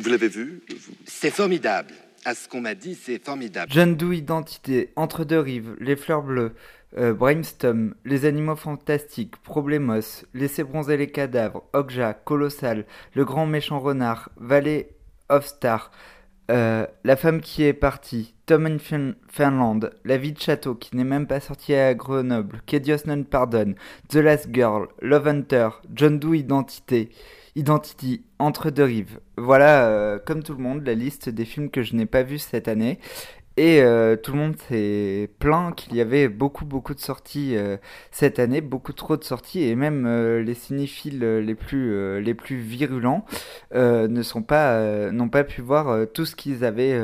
Vous l'avez vu C'est formidable. À ce qu'on m'a dit, c'est formidable. Jeanne Doux Identité, Entre deux rives, Les fleurs bleues, euh, Brainstorm, Les animaux fantastiques, Problemos, Laissez bronzer les cadavres, Okja, Colossal, Le grand méchant renard, Valley of Star, euh, La femme qui est partie, Tom in Finland, La vie de château qui n'est même pas sortie à Grenoble, Que Dios non pardonne, The Last Girl, Love Hunter, John Doe Identité, Identity, Entre deux rives. Voilà, euh, comme tout le monde, la liste des films que je n'ai pas vus cette année. Et euh, tout le monde s'est plaint qu'il y avait beaucoup beaucoup de sorties euh, cette année, beaucoup trop de sorties, et même euh, les cinéphiles les plus les plus virulents pas n'ont pas pu voir tout ce qu'ils avaient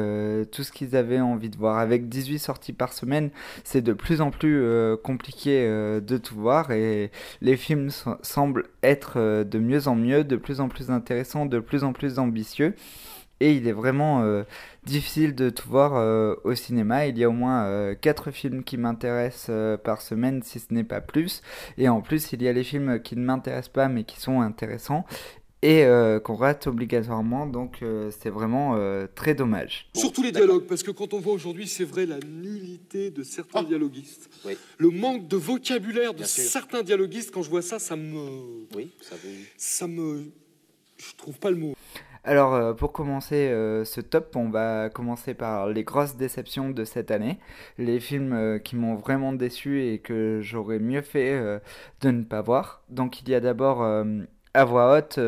tout ce qu'ils avaient envie de voir. Avec 18 sorties par semaine, c'est de plus en plus compliqué de tout voir, et les films semblent être de mieux en mieux, de plus en plus intéressants, de plus en plus ambitieux et il est vraiment euh, difficile de tout voir euh, au cinéma. Il y a au moins 4 euh, films qui m'intéressent par semaine, si ce n'est pas plus. Et en plus, il y a les films qui ne m'intéressent pas mais qui sont intéressants et qu'on rate obligatoirement. Donc c'est vraiment très dommage. Surtout les dialogues, parce que quand on voit aujourd'hui, c'est vrai, la nullité de certains oh. dialoguistes. Le manque de vocabulaire de certains dialoguistes, quand je vois ça, ça me... Oui, ça, ça me... Je trouve pas le mot. Alors, euh, pour commencer euh, ce top, on va commencer par les grosses déceptions de cette année. Les films euh, qui m'ont vraiment déçu et que j'aurais mieux fait de ne pas voir. Donc, il y a d'abord à voix haute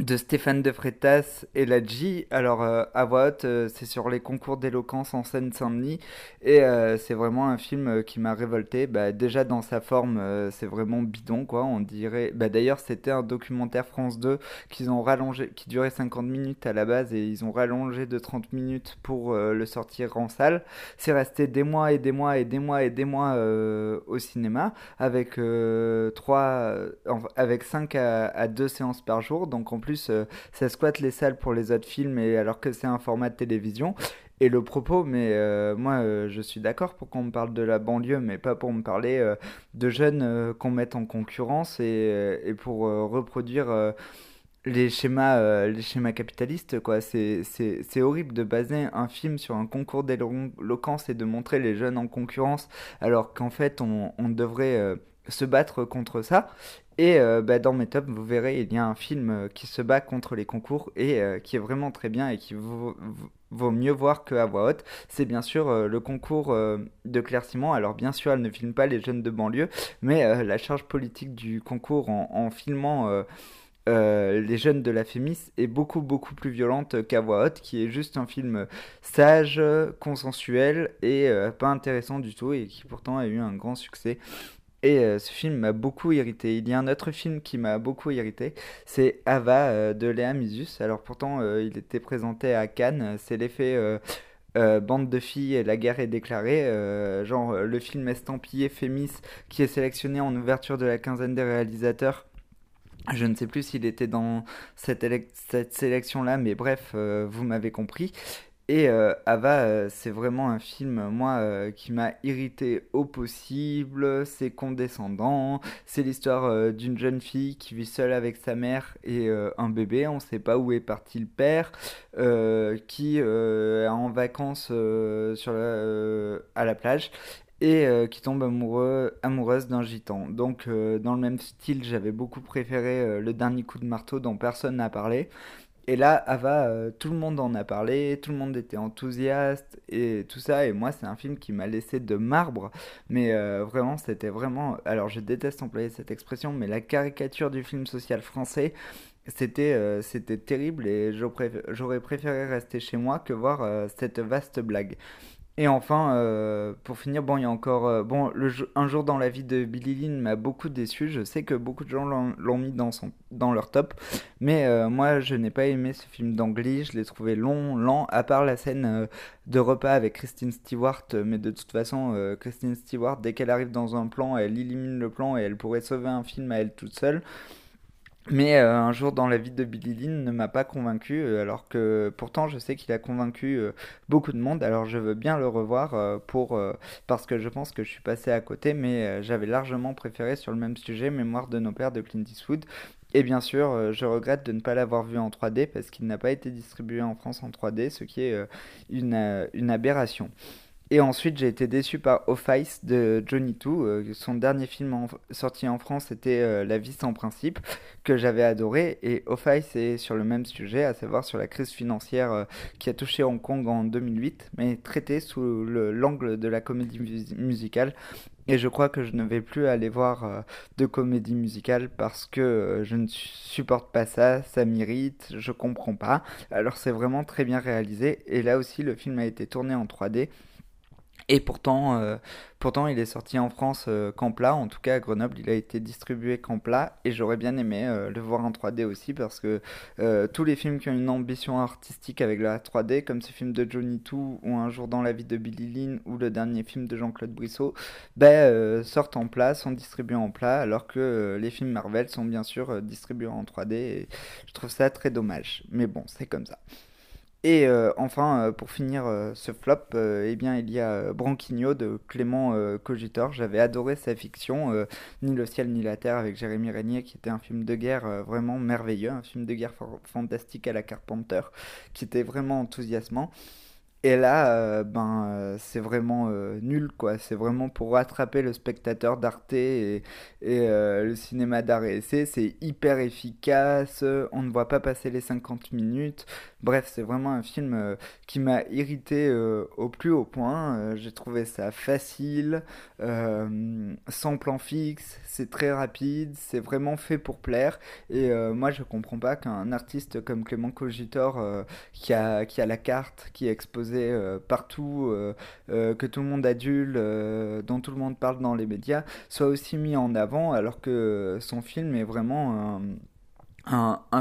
de Stéphane de Freitas et la G. Alors, euh, à voix haute, euh, c'est sur les concours d'éloquence en Seine-Saint-Denis. Et euh, c'est vraiment un film qui m'a révolté. Bah, déjà, dans sa forme, c'est vraiment bidon, quoi. On dirait. Bah, D'ailleurs, c'était un documentaire France 2 qu'ils ont rallongé, qui durait 50 minutes à la base et ils ont rallongé de 30 minutes pour le sortir en salle. C'est resté des mois et des mois et des mois et des mois au cinéma avec, 3, avec 5 à, à 2 séances par jour. Donc, en plus, plus, euh, ça squatte les salles pour les autres films, et alors que c'est un format de télévision. Et le propos, mais euh, moi euh, je suis d'accord pour qu'on me parle de la banlieue, mais pas pour me parler de jeunes qu'on mette en concurrence et, pour reproduire les schémas, les schémas capitalistes. quoi. C'est horrible de baser un film sur un concours d'éloquence et de montrer les jeunes en concurrence, alors qu'en fait on devrait se battre contre ça. Et euh, bah, dans mes tops, vous verrez, il y a un film euh, qui se bat contre les concours et euh, qui est vraiment très bien et qui vaut, mieux voir qu'à voix haute. C'est bien sûr le concours de Claire. Alors bien sûr, elle ne filme pas les jeunes de banlieue, mais la charge politique du concours en, filmant... les jeunes de la Fémis est beaucoup beaucoup plus violente qu'à voix haute, qui est juste un film sage, consensuel et pas intéressant du tout et qui pourtant a eu un grand succès. Et euh, ce film m'a beaucoup irrité. Il y a un autre film qui m'a beaucoup irrité, c'est Ava euh, de Léa Misus. Alors pourtant, euh, il était présenté à Cannes. C'est l'effet bande de filles et la guerre est déclarée. genre le film estampillé Fémis qui est sélectionné en ouverture de la quinzaine des réalisateurs. Je ne sais plus s'il était dans cette, cette sélection-là, mais bref, vous m'avez compris. Et euh, Ava, euh, c'est vraiment un film, moi, euh, qui m'a irrité au possible. C'est condescendant. C'est l'histoire d'une jeune fille qui vit seule avec sa mère et un bébé. On ne sait pas où est parti le père, qui est en vacances à la plage et qui tombe amoureuse d'un gitan. Donc, dans le même style, j'avais beaucoup préféré Le Dernier Coup de Marteau dont personne n'a parlé. Et là, Ava, euh, tout le monde en a parlé, tout le monde était enthousiaste et tout ça. Et moi, c'est un film qui m'a laissé de marbre. Mais euh, vraiment, c'était vraiment. Alors, je déteste employer cette expression, mais la caricature du film social français, c'était euh, c'était terrible et j'aurais préféré rester chez moi que voir cette vaste blague. Et enfin, euh, pour finir, bon, il y a encore. Euh, bon, Un jour dans la vie de Billy Lynn m'a beaucoup déçu. Je sais que beaucoup de gens l'ont mis dans, leur top. Mais euh, moi, je n'ai pas aimé ce film d'Angly. Je l'ai trouvé long, lent, à part la scène de repas avec Christine Stewart. Mais de toute façon, Christine Stewart, dès qu'elle arrive dans un plan, elle élimine le plan et elle pourrait sauver un film à elle toute seule. Mais euh, un jour dans la vie de Billy Lynn ne m'a pas convaincu, euh, alors que pourtant je sais qu'il a convaincu euh, beaucoup de monde. Alors je veux bien le revoir pour parce que je pense que je suis passé à côté, mais j'avais largement préféré sur le même sujet Mémoire de nos pères de Clint Eastwood. Et bien sûr, je regrette de ne pas l'avoir vu en 3D parce qu'il n'a pas été distribué en France en 3D, ce qui est une, une aberration. Et ensuite, j'ai été déçu par Office de Johnny Too. Euh, son dernier film sorti en France était euh, La vie sans principe, que j'avais adoré. Et Office est sur le même sujet, à savoir sur la crise financière euh, qui a touché Hong Kong en 2008, mais traité sous l'angle de la comédie musicale. Et je crois que je ne vais plus aller voir de comédie musicale parce que je ne supporte pas ça, ça m'irrite, je comprends pas. Alors c'est vraiment très bien réalisé. Et là aussi, le film a été tourné en 3D. Et pourtant, euh, pourtant, il est sorti en France euh, qu'en plat. En tout cas, à Grenoble, il a été distribué qu'en plat. Et j'aurais bien aimé euh, le voir en 3D aussi parce que tous les films qui ont une ambition artistique avec la 3D, comme ce film de Johnny Too ou Un jour dans la vie de Billy Lynn ou le dernier film de Jean-Claude Brissot, ben, sortent en plat, sont distribués en plat, alors que les films Marvel sont bien sûr distribués en 3D. Et je trouve ça très dommage. Mais bon, c'est comme ça. Et euh, enfin, euh, pour finir euh, ce flop, eh bien, il y a Branquigno de Clément Cogitor. J'avais adoré sa fiction, Ni le ciel ni la terre, avec Jérémy Régnier, qui était un film de guerre vraiment merveilleux, un film de guerre fantastique à la Carpenter, qui était vraiment enthousiasmant. Et là, euh, ben, euh, c'est vraiment euh, nul, quoi. C'est vraiment pour rattraper le spectateur d'Arte et, le cinéma d'art et C'est hyper efficace, on ne voit pas passer les 50 minutes. Bref, c'est vraiment un film qui m'a irrité au plus haut point. J'ai trouvé ça facile, sans plan fixe, c'est très rapide, c'est vraiment fait pour plaire. Et moi, je comprends pas qu'un artiste comme Clément Cogitor, qui, a, qui a la carte, qui est euh, partout, euh, euh, que tout le monde adulte, dont tout le monde parle dans les médias, soit aussi mis en avant alors que son film est vraiment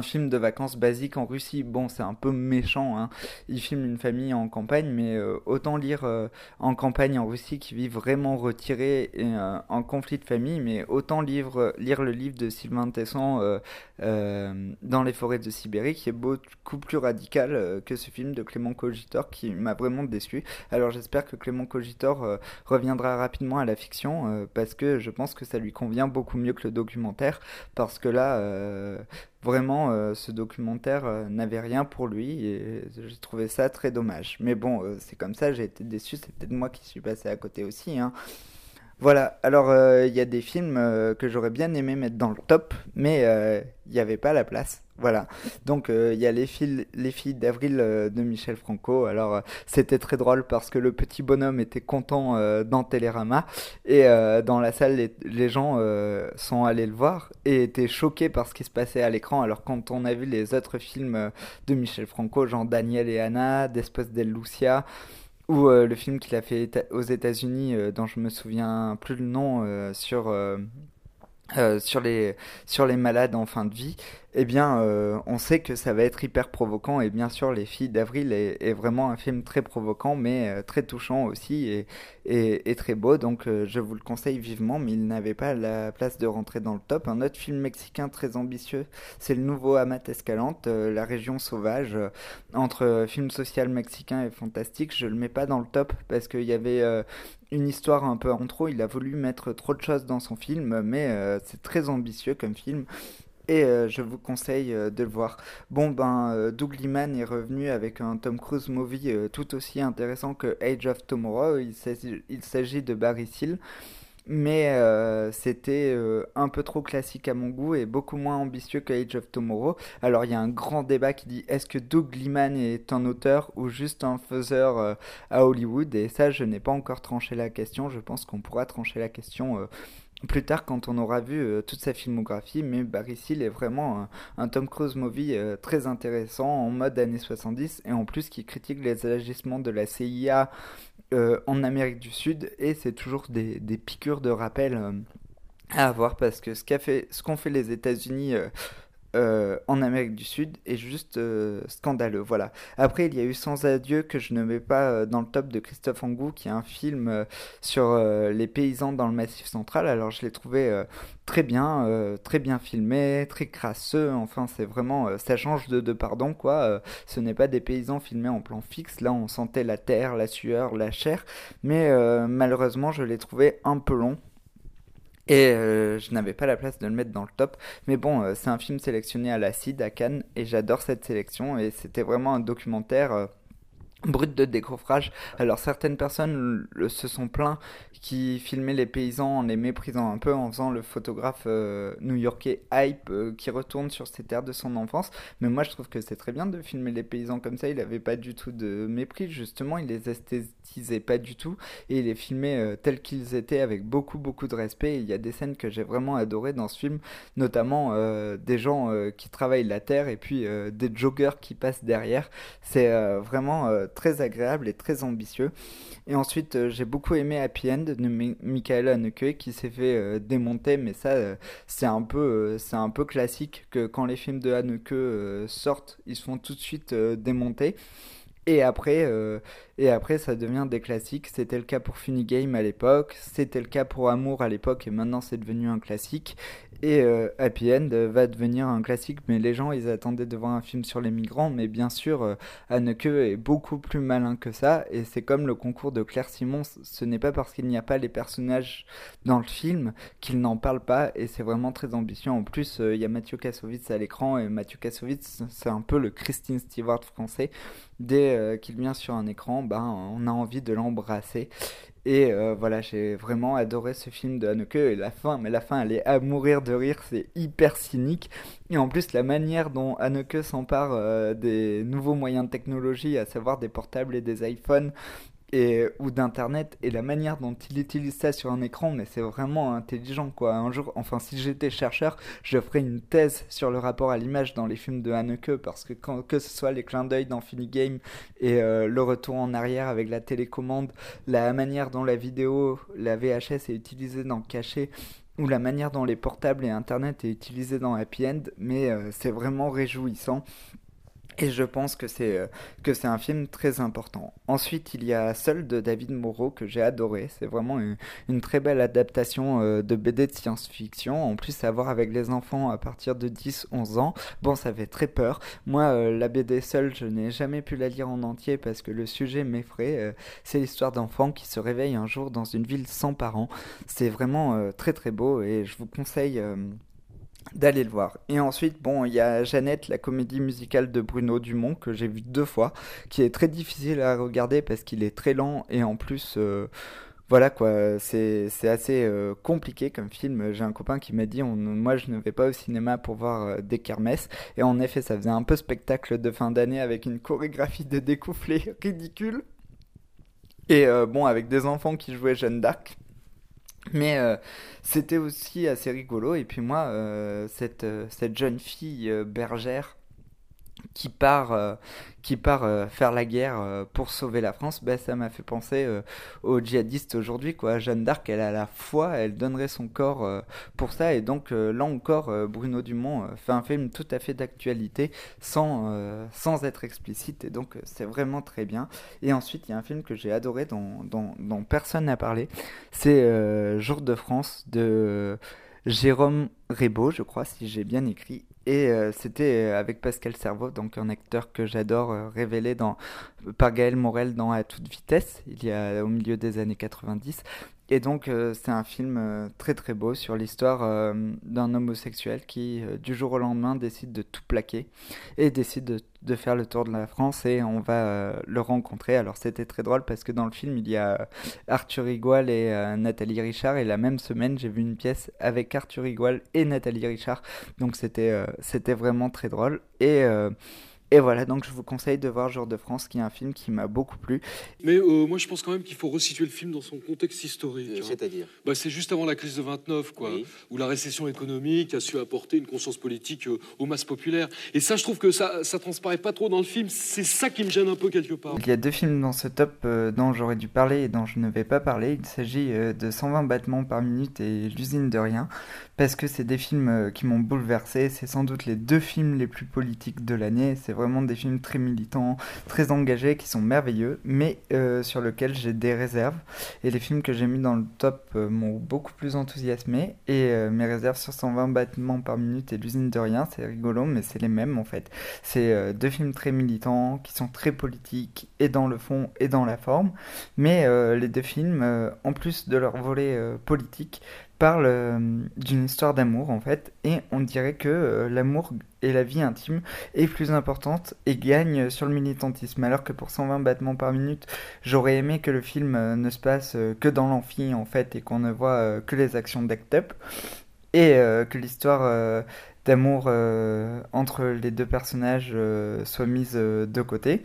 film de vacances basique en Russie. Bon, c'est un peu méchant. Hein. Il filme une famille en campagne, mais euh, autant lire euh, en campagne en Russie qui vit vraiment retiré et euh, en conflit de famille, mais autant lire, lire le livre de Sylvain Tesson dans les forêts de Sibérie, qui est beaucoup plus radical que ce film de Clément Cogitor qui m'a vraiment déçu. Alors j'espère que Clément Cogitor reviendra rapidement à la fiction parce que je pense que ça lui convient beaucoup mieux que le documentaire parce que là Vraiment, euh, ce documentaire euh, n'avait rien pour lui et j'ai trouvé ça très dommage. Mais bon, euh, c'est comme ça, j'ai été déçu, c'est peut-être moi qui suis passé à côté aussi. Hein. Voilà, alors il y a des films que j'aurais bien aimé mettre dans le top, mais il n'y avait pas la place. Voilà. Donc euh, il y a les filles, les filles d'avril euh, de Michel Franco. Alors euh, c'était très drôle parce que le petit bonhomme était content dans Télérama et dans la salle les, gens sont allés le voir et étaient choqués par ce qui se passait à l'écran. Alors quand on a vu les autres films de Michel Franco, genre Daniel et Anna, Despos del Lucia ou le film qu'il a fait aux États-Unis dont je me souviens plus le nom sur sur les sur les malades en fin de vie eh bien, euh, on sait que ça va être hyper provoquant. Et bien sûr, Les Filles d'Avril est, vraiment un film très provoquant, mais euh, très touchant aussi et, très beau. Donc, euh, je vous le conseille vivement, mais il n'avait pas la place de rentrer dans le top. Un autre film mexicain très ambitieux, c'est le nouveau Amat Escalante, La région sauvage. entre film social mexicain et fantastique, je le mets pas dans le top parce qu'il y avait une histoire un peu en trop. Il a voulu mettre trop de choses dans son film, mais c'est très ambitieux comme film et euh, je vous conseille euh, de le voir. Bon ben, euh, Doug Liman est revenu avec un Tom Cruise movie tout aussi intéressant que Age of Tomorrow. Il s'agit de Barry Seal. Mais c'était un peu trop classique à mon goût et beaucoup moins ambitieux que Age of Tomorrow. Alors il y a un grand débat qui dit est-ce que Doug Liman est un auteur ou juste un faiseur à Hollywood? Et ça, je n'ai pas encore tranché la question. Je pense qu'on pourra trancher la question plus tard quand on aura vu euh, toute sa filmographie, mais Barry Seal est vraiment un, Tom Cruise movie euh, très intéressant en mode années 70 et en plus qui critique les agissements de la CIA euh, en Amérique du Sud et c'est toujours des, piqûres de rappel à avoir parce que ce qu'ont fait, fait les États-Unis euh, en Amérique du Sud est juste euh, scandaleux. Voilà. Après, il y a eu Sans adieu que je ne mets pas euh, dans le top de Christophe Angou, qui est un film sur les paysans dans le Massif central. Alors, je l'ai trouvé très bien, très bien filmé, très crasseux. Enfin, c'est vraiment, ça change de, de pardon quoi. ce n'est pas des paysans filmés en plan fixe. Là, on sentait la terre, la sueur, la chair. Mais malheureusement, je l'ai trouvé un peu long. Et je n'avais pas la place de le mettre dans le top. Mais bon, c'est un film sélectionné à l'acide à Cannes et j'adore cette sélection. Et c'était vraiment un documentaire brut de décoffrage. Alors certaines personnes se sont plaints qui filmait les paysans en les méprisant un peu, en faisant le photographe euh, new-yorkais hype euh, qui retourne sur ses terres de son enfance. Mais moi, je trouve que c'est très bien de filmer les paysans comme ça. Il n'avait pas du tout de mépris, justement. Il les esthétisait pas du tout. Et il les filmait euh, tels qu'ils étaient avec beaucoup, beaucoup de respect. il y a des scènes que j'ai vraiment adorées dans ce film, notamment des gens qui travaillent la terre et puis des joggers qui passent derrière. C'est vraiment très agréable et très ambitieux. Et ensuite, j'ai beaucoup aimé Happy End de Michael Haneke qui s'est fait euh, démonter, mais ça, euh, c'est un, peu, euh, un peu classique que quand les films de Haneke sortent, ils se font tout de suite démonter. Et après, et après, ça devient des classiques. C'était le cas pour Funny Game à l'époque, c'était le cas pour Amour à l'époque, et maintenant c'est devenu un classique. Et euh, Happy End va devenir un classique, mais les gens, ils attendaient de voir un film sur les migrants, mais bien sûr, euh, Anneke est beaucoup plus malin que ça, et c'est comme le concours de Claire Simon, ce n'est pas parce qu'il n'y a pas les personnages dans le film qu'il n'en parle pas, et c'est vraiment très ambitieux. En plus, euh, il y a Mathieu Kassovitz à l'écran, et Mathieu Kassovitz, c'est un peu le Christine Stewart français. Dès euh, qu'il vient sur un écran, ben, on a envie de l'embrasser. Et euh, voilà, j'ai vraiment adoré ce film de Haneke et la fin, mais la fin elle est à mourir de rire, c'est hyper cynique. Et en plus, la manière dont Haneke s'empare euh, des nouveaux moyens de technologie, à savoir des portables et des iPhones, et ou d'internet et la manière dont il utilise ça sur un écran mais c'est vraiment intelligent quoi. Un jour enfin si j'étais chercheur je ferais une thèse sur le rapport à l'image dans les films de Haneke parce que que ce soit les clins d'œil dans Funny Game et euh, le retour en arrière avec la télécommande la manière dont la vidéo la VHS est utilisée dans Caché ou la manière dont les portables et internet est utilisé dans Happy End mais euh, c'est vraiment réjouissant et je pense que c'est euh, que c'est un film très important. Ensuite, il y a Seul de David Moreau que j'ai adoré. C'est vraiment une, très belle adaptation euh, de BD de science-fiction. En plus, à voir avec les enfants à partir de 10-11 ans. Bon, ça fait très peur. Moi, euh, la BD Seul, je n'ai jamais pu la lire en entier parce que le sujet m'effraie. c'est l'histoire d'enfants qui se réveillent un jour dans une ville sans parents. C'est vraiment très très beau et je vous conseille d'aller le voir. Et ensuite, bon, il y a Jeannette, la comédie musicale de Bruno Dumont, que j'ai vu deux fois, qui est très difficile à regarder parce qu'il est très lent et en plus... Euh, voilà quoi, c'est assez euh, compliqué comme film. J'ai un copain qui m'a dit on, Moi, je ne vais pas au cinéma pour voir euh, des kermesses. Et en effet, ça faisait un peu spectacle de fin d'année avec une chorégraphie de découflé ridicule. Et bon, avec des enfants qui jouaient Jeanne d'Arc. Mais euh, c'était aussi assez rigolo. Et puis moi, euh, cette, euh, cette jeune fille bergère qui part, euh, qui part euh, faire la guerre euh, pour sauver la France, ben, ça m'a fait penser aux djihadistes aujourd'hui. Quoi. Jeanne d'Arc, elle a la foi, elle donnerait son corps pour ça. Et donc là encore, Bruno Dumont fait un film tout à fait d'actualité sans, sans être explicite. Et donc c'est vraiment très bien. Et ensuite, il y a un film que j'ai adoré dont, dont, dont personne n'a parlé. C'est Jour de France de... Jérôme Rebaud, je crois, si j'ai bien écrit. Et euh, c'était euh, avec Pascal Servo, donc un acteur que j'adore, euh, révélé dans, par Gaël Morel dans À toute vitesse, il y a au milieu des années 90. Et donc c'est un film très très beau sur l'histoire d'un homosexuel qui du jour au lendemain décide de tout plaquer et décide de faire le tour de la France et on va euh, le rencontrer. Alors c'était très drôle parce que dans le film il y a Arthur Igual et euh, Nathalie Richard et la même semaine j'ai vu une pièce avec Arthur Igual et Nathalie Richard. Donc c'était euh, c'était vraiment très drôle et et voilà, donc je vous conseille de voir Jour de France, qui est un film qui m'a beaucoup plu. Mais euh, moi, je pense quand même qu'il faut resituer le film dans son contexte historique. Hein. C'est-à-dire? Bah, C'est juste avant la crise de 29, quoi, où la récession économique a su apporter une conscience politique euh, aux masses populaires. Et ça, je trouve que ça, ça transparaît pas trop dans le film. C'est ça qui me gêne un peu quelque part. Il y a deux films dans ce top euh, dont j'aurais dû parler et dont je ne vais pas parler. Il s'agit de 120 battements par minute et L'usine de rien, parce que c'est des films qui m'ont bouleversé. C'est sans doute les deux films les plus politiques de l'année. C'est vraiment des films très militants, très engagés, qui sont merveilleux, mais euh, sur lesquels j'ai des réserves. Et les films que j'ai mis dans le top euh, m'ont beaucoup plus enthousiasmé. Et euh, mes réserves sur 120 battements par minute et l'usine de rien, c'est rigolo, mais c'est les mêmes en fait. C'est deux films très militants, qui sont très politiques, et dans le fond et dans la forme. Mais les deux films, en plus de leur volet politique, parle euh, d'une histoire d'amour en fait, et on dirait que euh, l'amour et la vie intime est plus importante et gagne sur le militantisme. Alors que pour 120 battements par minute, j'aurais aimé que le film euh, ne se passe que dans l'amphi en fait et qu'on ne voit que les actions d'Act Up et que l'histoire d'amour entre les deux personnages soit mise de côté.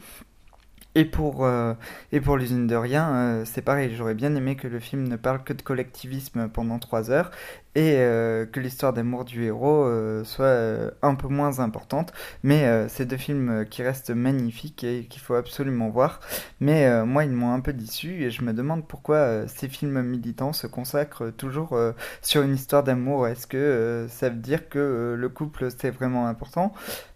Et pour, euh, et pour l'usine de rien, euh, c'est pareil, j'aurais bien aimé que le film ne parle que de collectivisme pendant trois heures et euh, que l'histoire d'amour du héros euh, soit euh, un peu moins importante. Mais c'est deux films qui restent magnifiques et qu'il faut absolument voir. Mais moi, ils m'ont un peu déçu et je me demande pourquoi ces films militants se consacrent toujours sur une histoire d'amour. Est-ce que ça veut dire que le couple c'est vraiment important?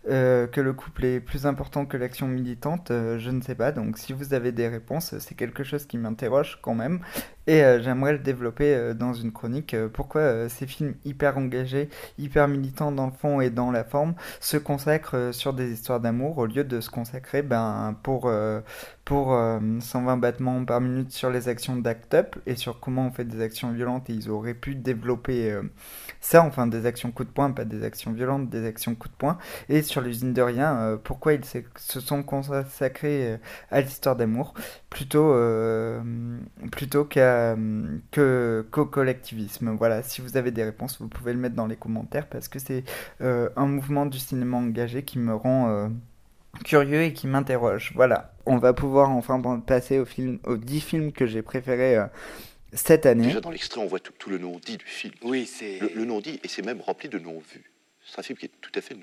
Que le couple est plus important que l'action militante, je ne sais pas. Donc si vous avez des réponses, c'est quelque chose qui m'interroge quand même. Et euh, j'aimerais le développer euh, dans une chronique. Euh, pourquoi ces films hyper engagés, hyper militants dans le fond et dans la forme se consacrent sur des histoires d'amour au lieu de se consacrer ben, pour, pour 120 battements par minute sur les actions d'Act Up et sur comment on fait des actions violentes et ils auraient pu développer ça, enfin des actions coup de poing, pas des actions violentes, des actions coup de poing. Et sur l'usine de rien, pourquoi ils se sont consacrés à l'histoire d'amour plutôt, plutôt qu'à euh, que qu'au collectivisme. Voilà, si vous avez des réponses, vous pouvez le mettre dans les commentaires parce que c'est euh, un mouvement du cinéma engagé qui me rend euh, curieux et qui m'interroge. Voilà, on va pouvoir enfin passer au film, aux 10 films que j'ai préférés cette année. Déjà dans l'extrait, on voit tout, le non-dit du film. Oui, c'est... Le, le non-dit, et c'est même rempli de non-vus. C'est un film qui est tout à fait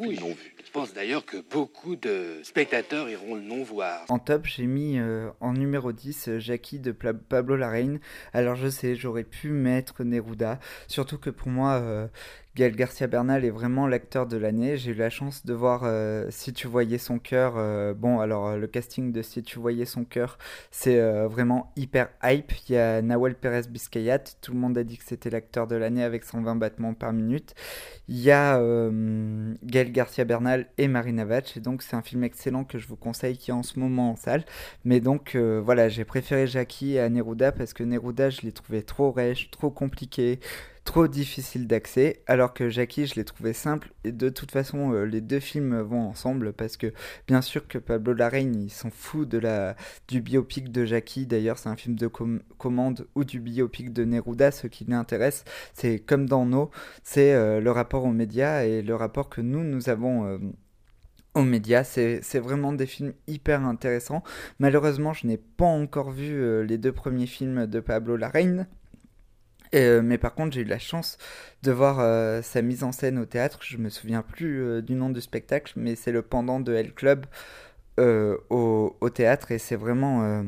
oui, Je pense d'ailleurs que beaucoup de spectateurs iront le non voir. En top, j'ai mis euh, en numéro 10 euh, Jackie de Pablo Larraine. Alors je sais, j'aurais pu mettre Neruda, surtout que pour moi, euh, Gaël Garcia Bernal est vraiment l'acteur de l'année. J'ai eu la chance de voir euh, Si tu voyais son cœur. Euh, bon, alors euh, le casting de Si tu voyais son cœur, c'est vraiment hyper hype. Il y a Nawel Perez Biscayat. Tout le monde a dit que c'était l'acteur de l'année avec 120 battements par minute. Il y a Gaël Garcia Bernal et Marina Vach. Et donc, c'est un film excellent que je vous conseille qui est en ce moment en salle. Mais donc, voilà, j'ai préféré Jackie à Neruda parce que Neruda, je l'ai trouvé trop rêche, trop compliqué trop difficile d'accès, alors que Jackie, je l'ai trouvé simple, et de toute façon, euh, les deux films vont ensemble, parce que bien sûr que Pablo Larraine, il s'en fout de la, du biopic de Jackie, d'ailleurs c'est un film de commande, ou du biopic de Neruda, ce qui l'intéresse, c'est comme dans nos, c'est euh, le rapport aux médias, et le rapport que nous, nous avons... Euh, aux médias. C'est vraiment des films hyper intéressants. Malheureusement, je n'ai pas encore vu les deux premiers films de Pablo Larraine. Euh, mais par contre, j'ai eu la chance de voir euh, sa mise en scène au théâtre. Je me souviens plus euh, du nom du spectacle, mais c'est le pendant de L Club au, théâtre et c'est vraiment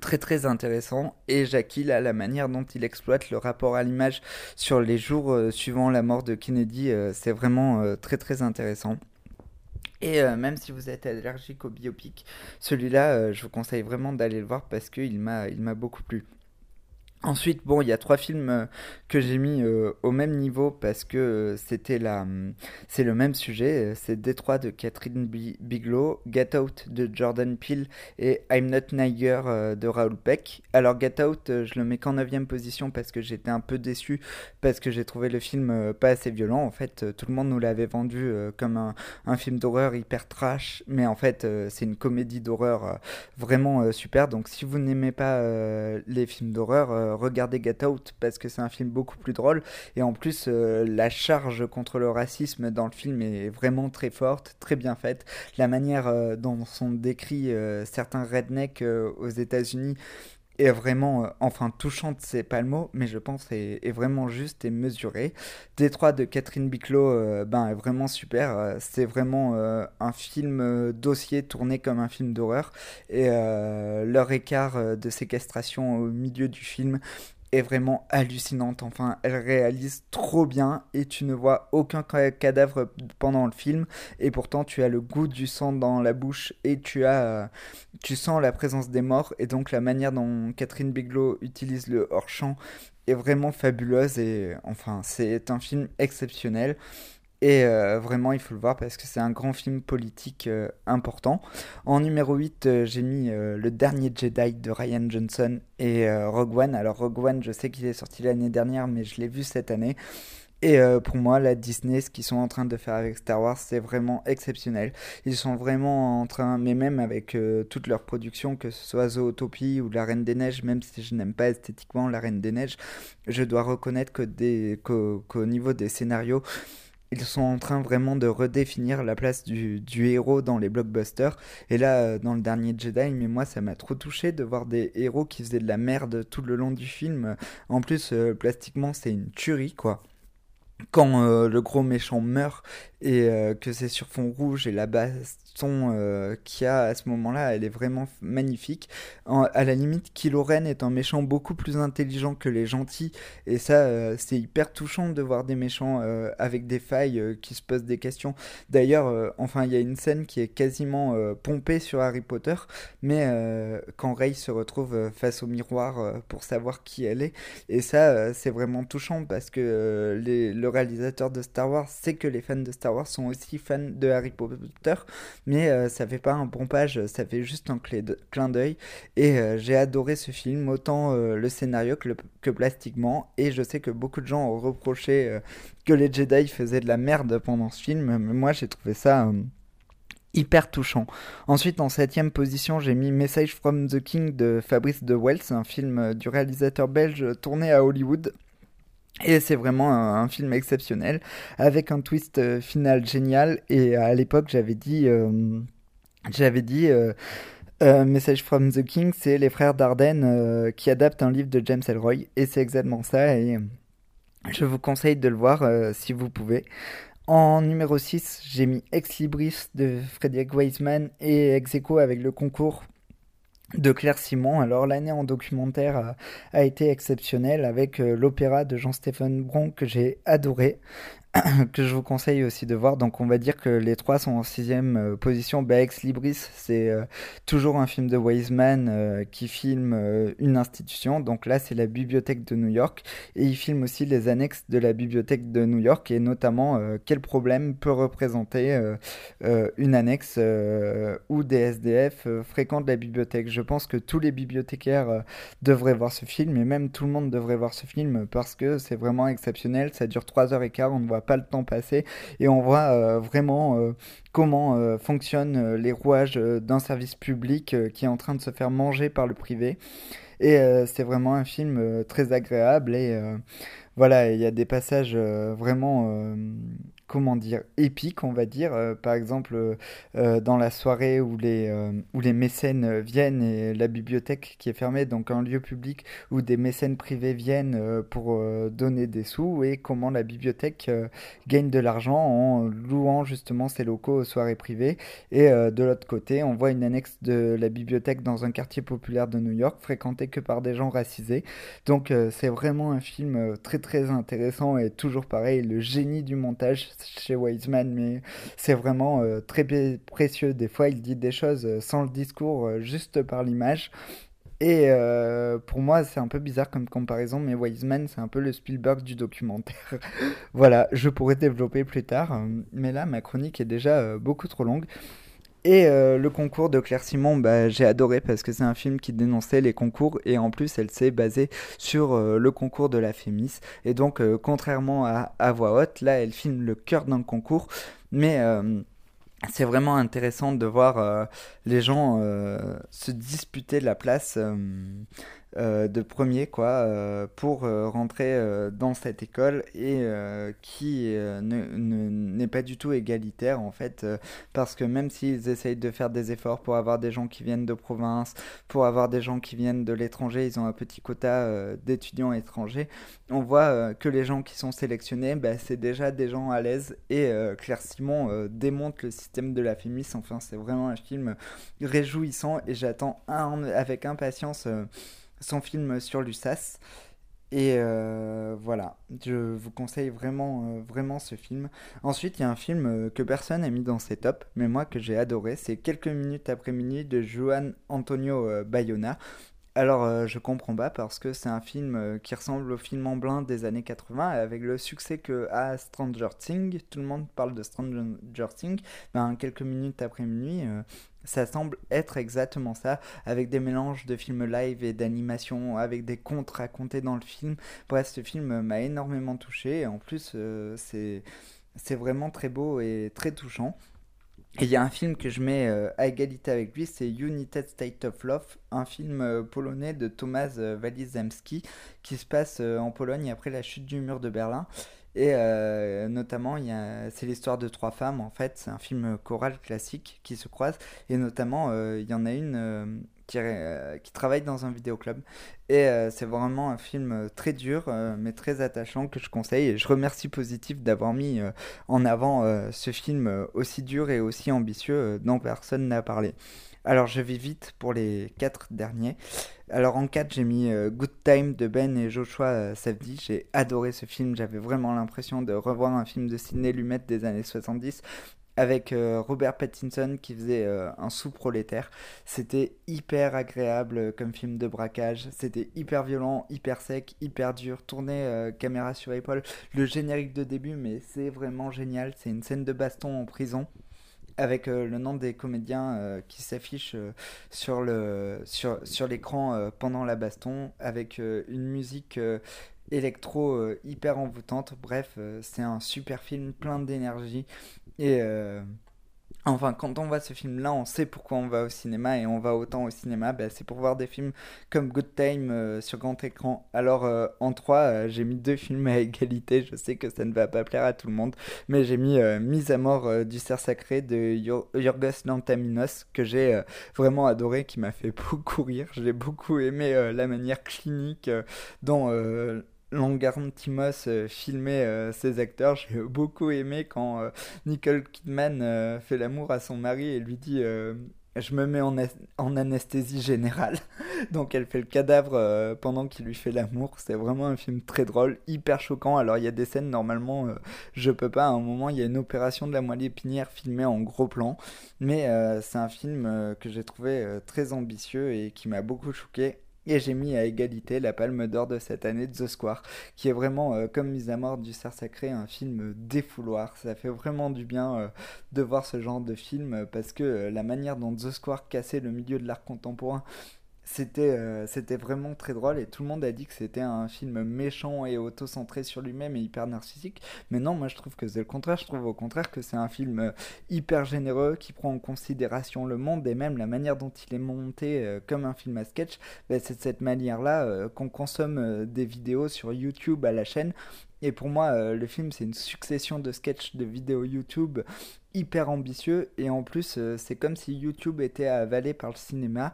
très très intéressant. Et Jackie, là, la manière dont il exploite le rapport à l'image sur les jours suivant la mort de Kennedy, c'est vraiment très très intéressant. Et même si vous êtes allergique au biopic, celui-là, je vous conseille vraiment d'aller le voir parce qu'il m'a beaucoup plu. Ensuite, bon, il y a trois films euh, que j'ai mis euh, au même niveau parce que euh, c'était la, hum, c'est le même sujet. C'est Détroit de Catherine Bigelow, Get Out de Jordan Peele et I'm Not Niger de Raoul Peck. Alors Get Out, je le mets qu'en 9 position parce que j'étais un peu déçu parce que j'ai trouvé le film pas assez violent. En fait, tout le monde nous l'avait vendu comme un, un film d'horreur hyper trash, mais en fait, c'est une comédie d'horreur vraiment super. Donc si vous n'aimez pas les films d'horreur, regardez Get Out parce que c'est un film beaucoup plus drôle et en plus euh, la charge contre le racisme dans le film est vraiment très forte, très bien faite. La manière euh, dont sont décrits certains rednecks aux États-Unis est vraiment, enfin touchante, c'est pas le mot, mais je pense est, vraiment juste et mesuré. Détroit de Catherine Bigelow, ben est vraiment super. c'est vraiment un film dossier tourné comme un film d'horreur et leur écart de séquestration au milieu du film est vraiment hallucinante. Enfin, elle réalise trop bien et tu ne vois aucun cadavre pendant le film et pourtant tu as le goût du sang dans la bouche et tu as euh, tu sens la présence des morts et donc la manière dont Catherine Bigelow utilise le hors-champ est vraiment fabuleuse et enfin, c'est un film exceptionnel. Et euh, vraiment, il faut le voir parce que c'est un grand film politique euh, important. En numéro 8, euh, j'ai mis Le Dernier Jedi de Ryan Johnson et Rogue One. Alors Rogue One, je sais qu'il est sorti l'année dernière, mais je l'ai vu cette année. Et pour moi, la Disney, ce qu'ils sont en train de faire avec Star Wars, c'est vraiment exceptionnel. Ils sont vraiment en train, mais même avec toute leur production, que ce soit Zootopie ou La Reine des Neiges, même si je n'aime pas esthétiquement La Reine des Neiges, je dois reconnaître que qu'au niveau des scénarios, ils sont en train vraiment de redéfinir la place du, héros dans les blockbusters. Et là, euh, dans le dernier Jedi, mais moi, ça m'a trop touché de voir des héros qui faisaient de la merde tout le long du film. En plus, euh, plastiquement, c'est une tuerie, quoi. Quand euh, le gros méchant meurt et que c'est sur fond rouge et la base son euh, qu'il y a à ce moment-là, elle est vraiment magnifique. à la limite, Kylo Ren est un méchant beaucoup plus intelligent que les gentils, et ça, euh, c'est hyper touchant de voir des méchants euh, avec des failles qui se posent des questions. D'ailleurs, enfin, il y a une scène qui est quasiment pompée sur Harry Potter, mais quand Rey se retrouve face au miroir pour savoir qui elle est, et ça, c'est vraiment touchant parce que le réalisateur de Star Wars sait que les fans de Star Sont aussi fans de Harry Potter, mais euh, ça fait pas un pompage, ça fait juste un clin d'œil. Et euh, j'ai adoré ce film, autant euh, le scénario que, que, plastiquement. Et je sais que beaucoup de gens ont reproché que les Jedi faisaient de la merde pendant ce film, mais moi j'ai trouvé ça hyper touchant. Ensuite, en septième position, j'ai mis Message from the King de Fabrice de Wells, un film du réalisateur belge tourné à Hollywood. Et c'est vraiment un, film exceptionnel, avec un twist euh, final génial. Et à l'époque, j'avais dit, euh, j'avais dit, euh, Message from the King, c'est les frères Dardenne qui adaptent un livre de James Elroy, et c'est exactement ça. Et je vous conseille de le voir si vous pouvez. En numéro 6, j'ai mis Ex Libris de Frédéric Weisman et Ex avec le concours de Claire Simon. Alors l'année en documentaire a, été exceptionnelle avec euh, l'opéra de Jean-Stéphane Bron que j'ai adoré. que je vous conseille aussi de voir. Donc on va dire que les trois sont en sixième euh, position. Bah, Ex Libris, c'est euh, toujours un film de Wiseman euh, qui filme une institution. Donc là, c'est la bibliothèque de New York. Et il filme aussi les annexes de la bibliothèque de New York et notamment quel problème peut représenter une annexe où des SDF fréquentent la bibliothèque. Je pense que tous les bibliothécaires devraient voir ce film et même tout le monde devrait voir ce film parce que c'est vraiment exceptionnel. Ça dure 3 heures et quart. On ne voit pas le temps passer et on voit euh, vraiment euh, comment euh, fonctionnent les rouages d'un service public qui est en train de se faire manger par le privé. Et c'est vraiment un film très agréable et voilà, il y a des passages vraiment comment dire, épique, on va dire. Euh, par exemple, euh, euh, dans la soirée où les, où les mécènes viennent et la bibliothèque qui est fermée, donc un lieu public où des mécènes privés viennent pour donner des sous et comment la bibliothèque gagne de l'argent en louant justement ses locaux aux soirées privées. Et de l'autre côté, on voit une annexe de la bibliothèque dans un quartier populaire de New York, fréquenté que par des gens racisés. Donc c'est vraiment un film très très intéressant et toujours pareil, le génie du montage chez Wiseman, mais c'est vraiment euh, très précieux. Des fois, il dit des choses euh, sans le discours, euh, juste par l'image. Et pour moi, c'est un peu bizarre comme comparaison, mais Wiseman, c'est un peu le Spielberg du documentaire. voilà, je pourrais développer plus tard, mais là, ma chronique est déjà beaucoup trop longue. Et euh, le concours de Claire Simon, bah, j'ai adoré parce que c'est un film qui dénonçait les concours et en plus elle s'est basée sur euh, le concours de la Fémis. Et donc euh, contrairement à, à, Voix haute, là elle filme le cœur d'un concours. Mais c'est vraiment intéressant de voir les gens se disputer la place de premier quoi euh, pour euh, rentrer dans cette école et qui n'est pas du tout égalitaire en fait parce que même s'ils essayent de faire des efforts pour avoir des gens qui viennent de province pour avoir des gens qui viennent de l'étranger ils ont un petit quota d'étudiants étrangers on voit que les gens qui sont sélectionnés bah, c'est déjà des gens à l'aise et Claire Simon démonte le système de la Fémis. Enfin c'est vraiment un film réjouissant et j'attends avec impatience son film sur l'USAS. Et euh, voilà, je vous conseille vraiment, euh, vraiment ce film. Ensuite, il y a un film euh, que personne n'a mis dans ses tops, mais moi que j'ai adoré. C'est Quelques minutes après minuit de Juan Antonio Bayona. Alors, je comprends pas parce que c'est un film qui ressemble au film en blanc des années 80 avec le succès que a Stranger Things. Tout le monde parle de Stranger Things. Ben, quelques minutes après minuit, ça semble être exactement ça, avec des mélanges de films live et d'animation, avec des contes racontés dans le film. Bref, ce film m'a énormément touché. Et en plus, c'est c'est vraiment très beau et très touchant. Et il y a un film que je mets euh, à égalité avec lui, c'est United State of Love, un film euh, polonais de Tomasz euh, Walizemski qui se passe en Pologne après la chute du mur de Berlin. Et notamment, c'est l'histoire de trois femmes, en fait, c'est un film choral classique qui se croise. Et notamment, il y en a une qui, qui, travaille dans un vidéoclub. Et c'est vraiment un film très dur, mais très attachant que je conseille. Et je remercie Positif d'avoir mis en avant ce film aussi dur et aussi ambitieux dont personne n'a parlé. Alors je vais vite pour les quatre derniers. Alors en 4 j'ai mis Good Time de Ben et Joshua Savdi. J'ai adoré ce film, j'avais vraiment l'impression de revoir un film de Sidney Lumet des années 70 avec euh, Robert Pattinson qui faisait euh, un sous-prolétaire. C'était hyper agréable euh, comme film de braquage. C'était hyper violent, hyper sec, hyper dur. Tourné caméra sur épaule. Le générique de début, mais c'est vraiment génial. C'est une scène de baston en prison avec le nom des comédiens qui s'affichent sur le sur, sur l'écran pendant la baston avec une musique électro hyper envoûtante. Bref c'est un super film plein d'énergie. Et euh, enfin, quand on voit ce film-là, on sait pourquoi on va au cinéma et on va autant au cinéma. Ben, c'est pour voir des films comme Good Time euh, sur grand écran. Alors, euh, en 3, j'ai mis deux films à égalité. Je sais que ça ne va pas plaire à tout le monde, mais j'ai mis Mise à mort du cerf sacré de Yorgos Lanthaminos que j'ai vraiment adoré, qui m'a fait beaucoup rire. J'ai beaucoup aimé la manière clinique dont Langarntimos euh, filmait euh, ses acteurs. J'ai beaucoup aimé quand euh, Nicole Kidman fait l'amour à son mari et lui dit je me mets en, en, anesthésie générale. Donc elle fait le cadavre pendant qu'il lui fait l'amour. C'est vraiment un film très drôle, hyper choquant. Alors il y a des scènes, normalement, je peux pas. À un moment, il y a une opération de la moelle épinière filmée en gros plan. Mais c'est un film que j'ai trouvé très ambitieux et qui m'a beaucoup choqué. Et j'ai mis à égalité la palme d'or de cette année de The Square, qui est vraiment, euh, comme Mise à mort du cerf sacré, un film défouloir. Ça fait vraiment du bien euh, de voir ce genre de film, parce que euh, la manière dont The Square cassait le milieu de l'art contemporain c'était euh, c'était vraiment très drôle et tout le monde a dit que c'était un film méchant et auto-centré sur lui-même et hyper narcissique. Mais non, moi je trouve que c'est le contraire. Je trouve au contraire que c'est un film euh, hyper généreux qui prend en considération le monde et même la manière dont il est monté euh, comme un film à sketch. Ben, c'est de cette manière-là qu'on consomme des vidéos sur YouTube à la chaîne. Et pour moi, le film, c'est une succession de sketchs de vidéos YouTube hyper ambitieux. Et en plus, c'est comme si YouTube était avalé par le cinéma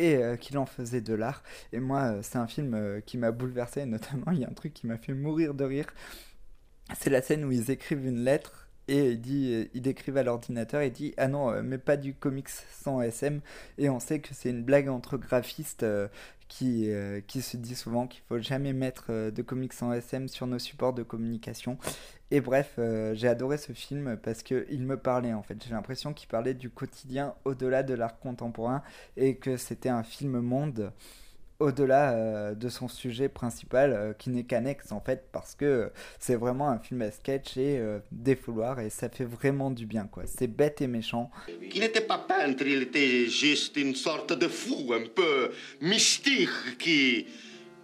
et euh, qu'il en faisait de l'art. Et moi, euh, c'est un film euh, qui m'a bouleversé, notamment il y a un truc qui m'a fait mourir de rire. C'est la scène où ils écrivent une lettre et il dit, il écrivent à l'ordinateur et dit ah non mais pas du comics sans SM et on sait que c'est une blague entre graphistes qui, qui se dit souvent qu'il faut jamais mettre de comics sans SM sur nos supports de communication. Et bref, euh, j'ai adoré ce film parce qu'il me parlait en fait. J'ai l'impression qu'il parlait du quotidien au-delà de l'art contemporain et que c'était un film monde au-delà euh, de son sujet principal euh, qui n'est qu'annexe en fait parce que c'est vraiment un film à sketch et défouloir et ça fait vraiment du bien quoi. C'est bête et méchant. Qui n'était pas peintre, il était juste une sorte de fou un peu mystique qui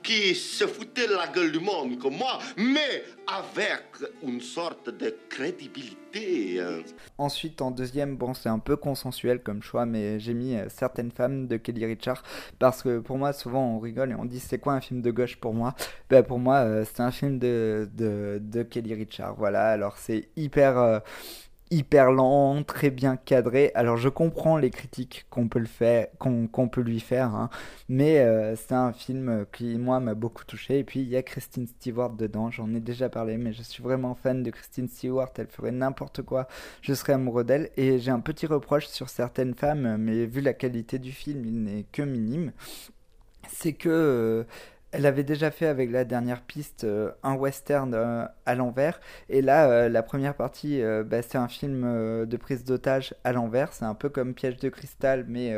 qui se foutait la gueule du monde comme moi, mais avec une sorte de crédibilité. Hein. Ensuite, en deuxième, bon, c'est un peu consensuel comme choix, mais j'ai mis euh, certaines femmes de Kelly Richard parce que pour moi, souvent on rigole et on dit c'est quoi un film de gauche pour moi? Ben, Pour moi, euh, c'est un film de, de, Kelly Richard. Voilà, alors c'est hyper. Euh, hyper lent, très bien cadré. Alors je comprends les critiques qu'on peut le faire, qu'on peut lui faire, hein. mais euh, c'est un film qui moi m'a beaucoup touché. Et puis il y a Christine Stewart dedans, j'en ai déjà parlé, mais je suis vraiment fan de Christine Stewart. Elle ferait n'importe quoi, je serais amoureux d'elle. Et j'ai un petit reproche sur certaines femmes, mais vu la qualité du film, il n'est que minime. C'est que euh, Elle avait déjà fait avec la dernière piste euh, un western euh, à l'envers. Et là, euh, la première partie, bah, c'est un film de prise d'otage à l'envers. C'est un peu comme Piège de cristal, mais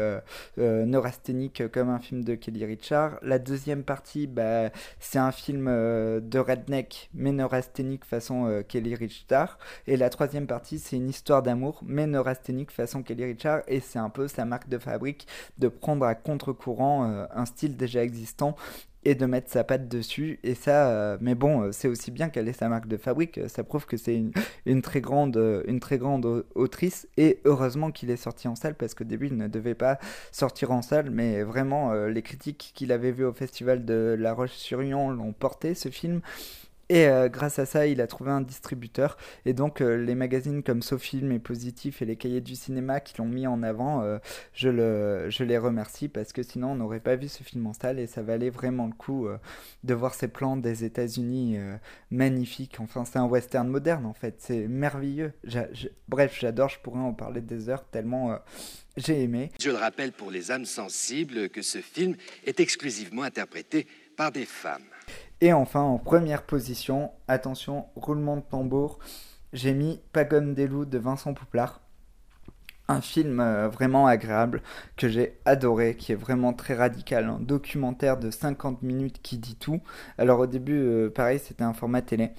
neurasthénique comme un film de Kelly Richard. La deuxième partie, bah, c'est un film de redneck, mais neurasthénique façon Kelly Richard. Et la troisième partie, c'est une histoire d'amour, mais neurasthénique façon Kelly Richard. Et c'est un peu sa marque de fabrique de prendre à contre-courant un style déjà existant et de mettre sa patte dessus. Et ça, euh, mais bon, euh, c'est aussi bien qu'elle ait sa marque de fabrique. Ça prouve que c'est une, très grande, euh, une très grande autrice. Et heureusement qu'il est sorti en salle parce qu'au début, il ne devait pas sortir en salle. Mais vraiment, les critiques qu'il avait vues au festival de La Roche-sur-Yon l'ont porté, ce film. Et euh, grâce à ça, il a trouvé un distributeur. Et donc, euh, les magazines comme SoFilm et Positif et les cahiers du cinéma qui l'ont mis en avant, euh, je, le, je les remercie parce que sinon, on n'aurait pas vu ce film en salle et ça valait vraiment le coup de voir ces plans des États-Unis magnifiques. Enfin, c'est un western moderne en fait. C'est merveilleux. Bref, j'adore. Je pourrais en parler des heures tellement. j'ai aimé. Je le rappelle pour les âmes sensibles que ce film est exclusivement interprété par des femmes. Et enfin, en première position, attention, roulement de tambour, j'ai mis Pagone des loups de Vincent Pouplard. Un film euh, vraiment agréable que j'ai adoré, qui est vraiment très radical, un documentaire de 50 minutes qui dit tout. Alors au début, euh, pareil, c'était un format télé.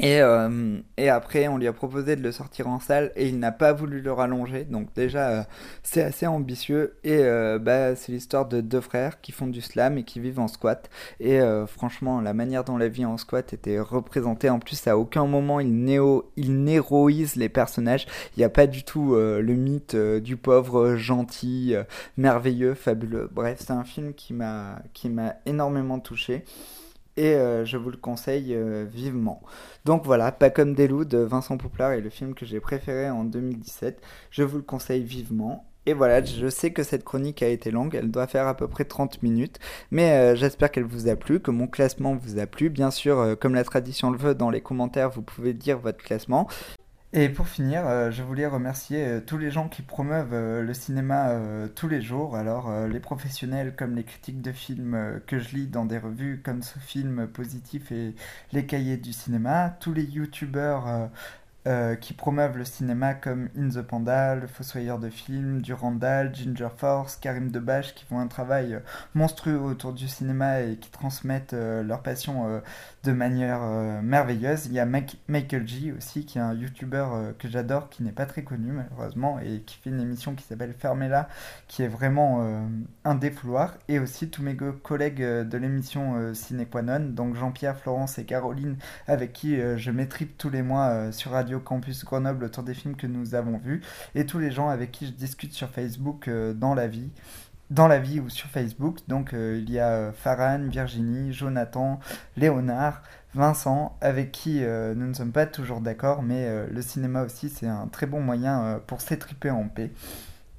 Et, euh, et, après, on lui a proposé de le sortir en salle et il n'a pas voulu le rallonger. Donc déjà, euh, c'est assez ambitieux. Et euh, bah, c'est l'histoire de deux frères qui font du slam et qui vivent en squat. Et franchement, la manière dont la vie en squat était représentée, en plus, à aucun moment il, néo, il néroise les personnages. Il n'y a pas du tout le mythe du pauvre gentil, merveilleux, fabuleux. Bref, c'est un film qui m'a énormément touché et euh, je vous le conseille euh, vivement. Donc voilà, Pas comme des loups de Vincent Pouplard est le film que j'ai préféré en 2017. Je vous le conseille vivement. Et voilà, je sais que cette chronique a été longue, elle doit faire à peu près 30 minutes, mais euh, j'espère qu'elle vous a plu, que mon classement vous a plu. Bien sûr, comme la tradition le veut, dans les commentaires, vous pouvez dire votre classement. Et pour finir, euh, je voulais remercier euh, tous les gens qui promeuvent euh, le cinéma tous les jours. Alors, les professionnels comme les critiques de films que je lis dans des revues comme ce film positif et les cahiers du cinéma, tous les youtubeurs euh, qui promeuvent le cinéma comme In the Panda, Le Fossoyeur de films, Durandal, Ginger Force, Karim Debache, qui font un travail euh, monstrueux autour du cinéma et qui transmettent euh, leur passion de manière merveilleuse. Il y a Michael G aussi, qui est un YouTuber que j'adore, qui n'est pas très connu malheureusement, et qui fait une émission qui s'appelle Fermez-la, qui est vraiment un défouloir. Et aussi tous mes collègues de l'émission Ciné donc Jean-Pierre, Florence et Caroline, avec qui je m'étripe tous les mois sur Radio Campus Grenoble autour des films que nous avons vus et tous les gens avec qui je discute sur Facebook euh, dans la vie dans la vie ou sur Facebook. Donc euh, il y a euh, Farhan, Virginie, Jonathan, Léonard, Vincent, avec qui nous ne sommes pas toujours d'accord, mais le cinéma aussi c'est un très bon moyen pour s'étriper en paix.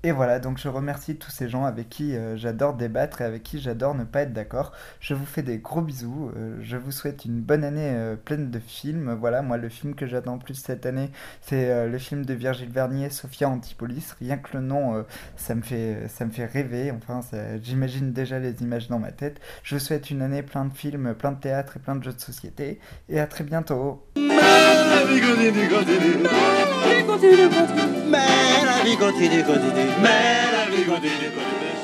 Et voilà, donc je remercie tous ces gens avec qui euh, j'adore débattre et avec qui j'adore ne pas être d'accord. Je vous fais des gros bisous. Euh, je vous souhaite une bonne année euh, pleine de films. Voilà, moi le film que j'attends plus cette année, c'est le film de Virgile Vernier, Sophia Antipolis. Rien que le nom, ça me fait ça me fait rêver. Enfin, j'imagine déjà les images dans ma tête. Je vous souhaite une année plein de films, plein de théâtre et plein de jeux de société. Et à très bientôt. Mais la vie continue, continue. Mais la vie continue, continue.